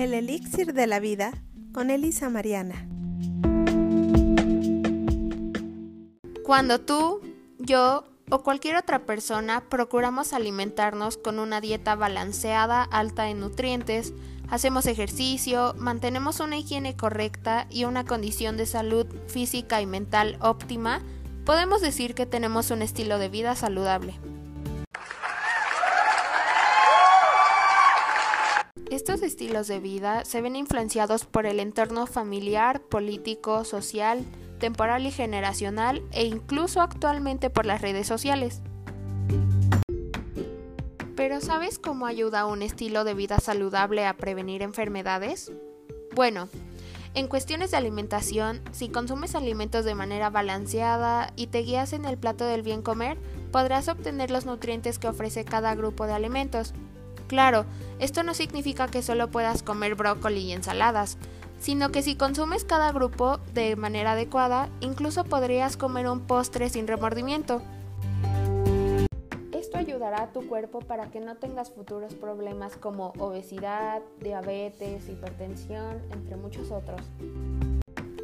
El elixir de la vida con Elisa Mariana. Cuando tú, yo o cualquier otra persona procuramos alimentarnos con una dieta balanceada, alta en nutrientes, hacemos ejercicio, mantenemos una higiene correcta y una condición de salud física y mental óptima, podemos decir que tenemos un estilo de vida saludable. Estos estilos de vida se ven influenciados por el entorno familiar, político, social, temporal y generacional e incluso actualmente por las redes sociales. Pero ¿sabes cómo ayuda un estilo de vida saludable a prevenir enfermedades? Bueno, en cuestiones de alimentación, si consumes alimentos de manera balanceada y te guías en el plato del bien comer, podrás obtener los nutrientes que ofrece cada grupo de alimentos. Claro, esto no significa que solo puedas comer brócoli y ensaladas, sino que si consumes cada grupo de manera adecuada, incluso podrías comer un postre sin remordimiento. Esto ayudará a tu cuerpo para que no tengas futuros problemas como obesidad, diabetes, hipertensión, entre muchos otros.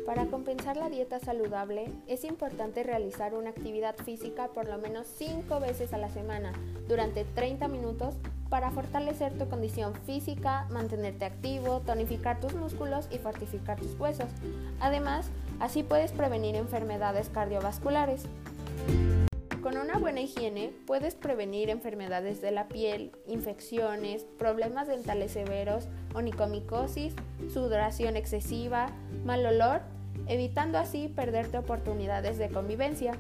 Para compensar la dieta saludable es importante realizar una actividad física por lo menos 5 veces a la semana durante 30 minutos para fortalecer tu condición física, mantenerte activo, tonificar tus músculos y fortificar tus huesos. Además, así puedes prevenir enfermedades cardiovasculares. Con una buena higiene puedes prevenir enfermedades de la piel, infecciones, problemas dentales severos, onicomicosis, sudoración excesiva, mal olor, evitando así perderte oportunidades de convivencia.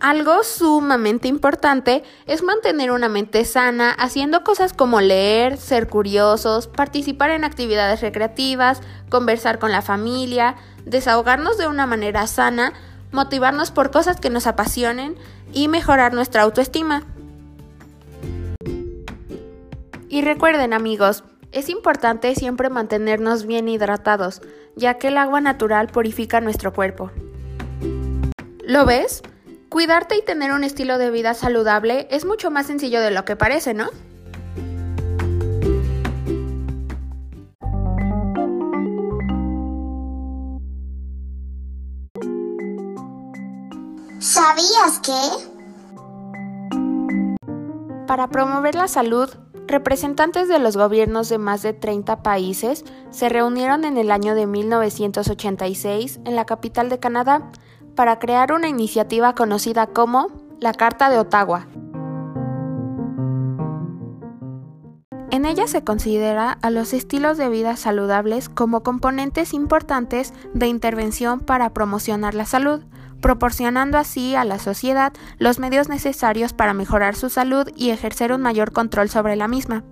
Algo sumamente importante es mantener una mente sana haciendo cosas como leer, ser curiosos, participar en actividades recreativas, conversar con la familia, desahogarnos de una manera sana, motivarnos por cosas que nos apasionen y mejorar nuestra autoestima. Y recuerden amigos, es importante siempre mantenernos bien hidratados, ya que el agua natural purifica nuestro cuerpo. ¿Lo ves? Cuidarte y tener un estilo de vida saludable es mucho más sencillo de lo que parece, ¿no? ¿Sabías que? Para promover la salud, representantes de los gobiernos de más de 30 países se reunieron en el año de 1986 en la capital de Canadá para crear una iniciativa conocida como la Carta de Ottawa. En ella se considera a los estilos de vida saludables como componentes importantes de intervención para promocionar la salud, proporcionando así a la sociedad los medios necesarios para mejorar su salud y ejercer un mayor control sobre la misma.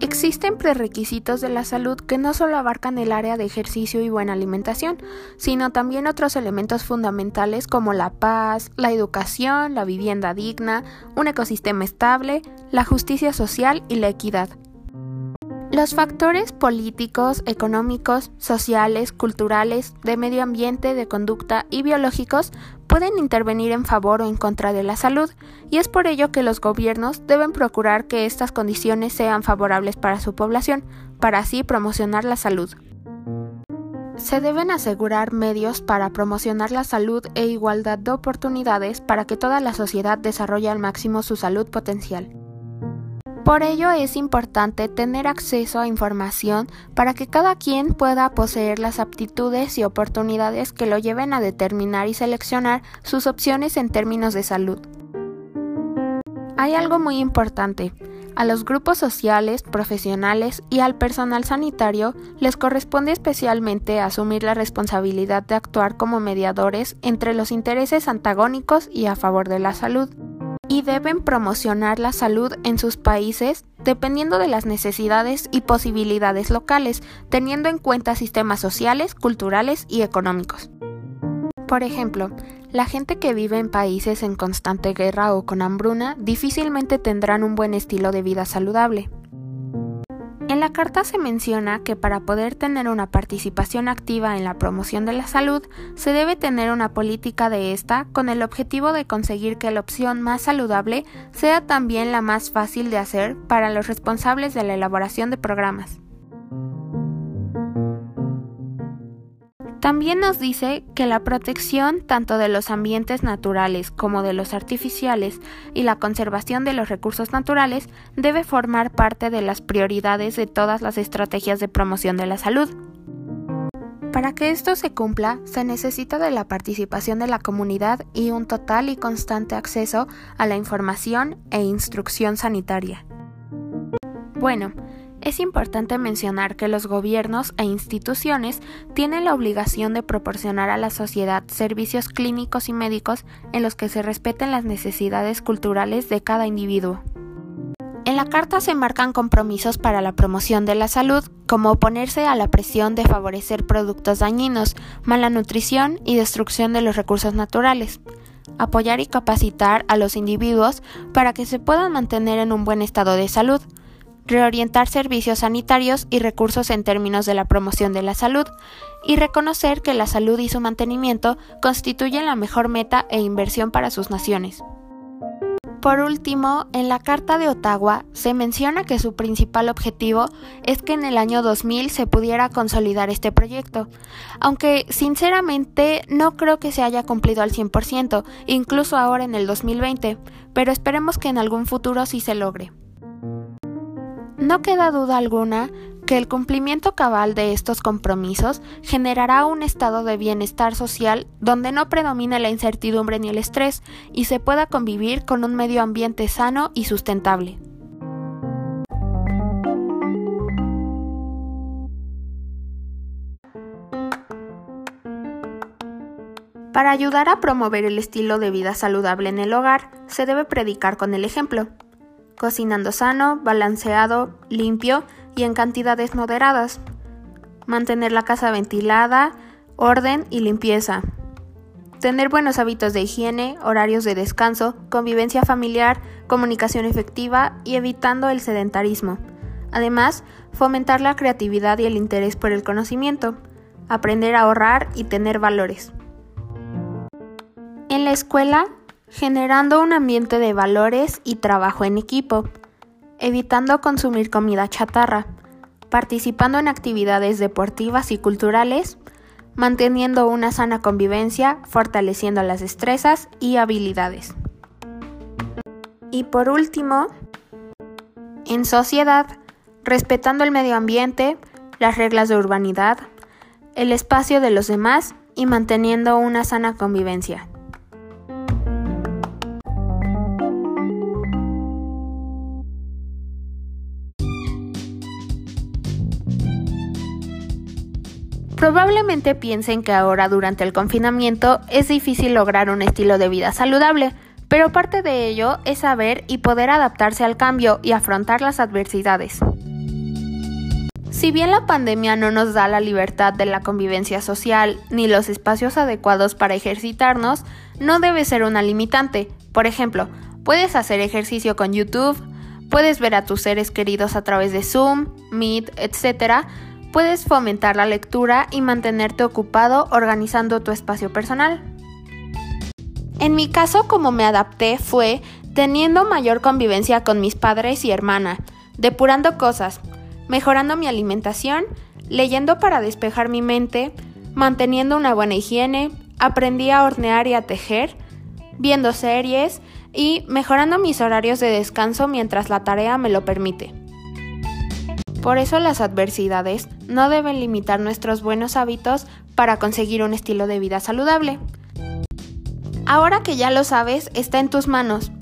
Existen prerequisitos de la salud que no solo abarcan el área de ejercicio y buena alimentación, sino también otros elementos fundamentales como la paz, la educación, la vivienda digna, un ecosistema estable, la justicia social y la equidad. Los factores políticos, económicos, sociales, culturales, de medio ambiente, de conducta y biológicos pueden intervenir en favor o en contra de la salud, y es por ello que los gobiernos deben procurar que estas condiciones sean favorables para su población, para así promocionar la salud. Se deben asegurar medios para promocionar la salud e igualdad de oportunidades para que toda la sociedad desarrolle al máximo su salud potencial. Por ello es importante tener acceso a información para que cada quien pueda poseer las aptitudes y oportunidades que lo lleven a determinar y seleccionar sus opciones en términos de salud. Hay algo muy importante. A los grupos sociales, profesionales y al personal sanitario les corresponde especialmente asumir la responsabilidad de actuar como mediadores entre los intereses antagónicos y a favor de la salud y deben promocionar la salud en sus países dependiendo de las necesidades y posibilidades locales, teniendo en cuenta sistemas sociales, culturales y económicos. Por ejemplo, la gente que vive en países en constante guerra o con hambruna difícilmente tendrán un buen estilo de vida saludable. En la carta se menciona que para poder tener una participación activa en la promoción de la salud, se debe tener una política de esta con el objetivo de conseguir que la opción más saludable sea también la más fácil de hacer para los responsables de la elaboración de programas. También nos dice que la protección tanto de los ambientes naturales como de los artificiales y la conservación de los recursos naturales debe formar parte de las prioridades de todas las estrategias de promoción de la salud. Para que esto se cumpla, se necesita de la participación de la comunidad y un total y constante acceso a la información e instrucción sanitaria. Bueno, es importante mencionar que los gobiernos e instituciones tienen la obligación de proporcionar a la sociedad servicios clínicos y médicos en los que se respeten las necesidades culturales de cada individuo. En la carta se marcan compromisos para la promoción de la salud, como oponerse a la presión de favorecer productos dañinos, mala nutrición y destrucción de los recursos naturales, apoyar y capacitar a los individuos para que se puedan mantener en un buen estado de salud, reorientar servicios sanitarios y recursos en términos de la promoción de la salud, y reconocer que la salud y su mantenimiento constituyen la mejor meta e inversión para sus naciones. Por último, en la Carta de Ottawa se menciona que su principal objetivo es que en el año 2000 se pudiera consolidar este proyecto, aunque sinceramente no creo que se haya cumplido al 100%, incluso ahora en el 2020, pero esperemos que en algún futuro sí se logre. No queda duda alguna que el cumplimiento cabal de estos compromisos generará un estado de bienestar social donde no predomine la incertidumbre ni el estrés y se pueda convivir con un medio ambiente sano y sustentable. Para ayudar a promover el estilo de vida saludable en el hogar, se debe predicar con el ejemplo cocinando sano, balanceado, limpio y en cantidades moderadas. Mantener la casa ventilada, orden y limpieza. Tener buenos hábitos de higiene, horarios de descanso, convivencia familiar, comunicación efectiva y evitando el sedentarismo. Además, fomentar la creatividad y el interés por el conocimiento, aprender a ahorrar y tener valores. En la escuela generando un ambiente de valores y trabajo en equipo, evitando consumir comida chatarra, participando en actividades deportivas y culturales, manteniendo una sana convivencia, fortaleciendo las destrezas y habilidades. Y por último, en sociedad, respetando el medio ambiente, las reglas de urbanidad, el espacio de los demás y manteniendo una sana convivencia. Probablemente piensen que ahora durante el confinamiento es difícil lograr un estilo de vida saludable, pero parte de ello es saber y poder adaptarse al cambio y afrontar las adversidades. Si bien la pandemia no nos da la libertad de la convivencia social ni los espacios adecuados para ejercitarnos, no debe ser una limitante. Por ejemplo, puedes hacer ejercicio con YouTube, puedes ver a tus seres queridos a través de Zoom, Meet, etc., puedes fomentar la lectura y mantenerte ocupado organizando tu espacio personal. En mi caso, como me adapté fue teniendo mayor convivencia con mis padres y hermana, depurando cosas, mejorando mi alimentación, leyendo para despejar mi mente, manteniendo una buena higiene, aprendí a hornear y a tejer, viendo series y mejorando mis horarios de descanso mientras la tarea me lo permite. Por eso las adversidades no deben limitar nuestros buenos hábitos para conseguir un estilo de vida saludable. Ahora que ya lo sabes, está en tus manos.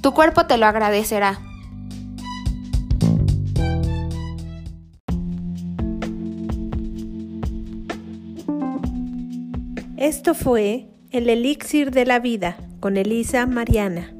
Tu cuerpo te lo agradecerá. Esto fue El Elixir de la Vida con Elisa Mariana.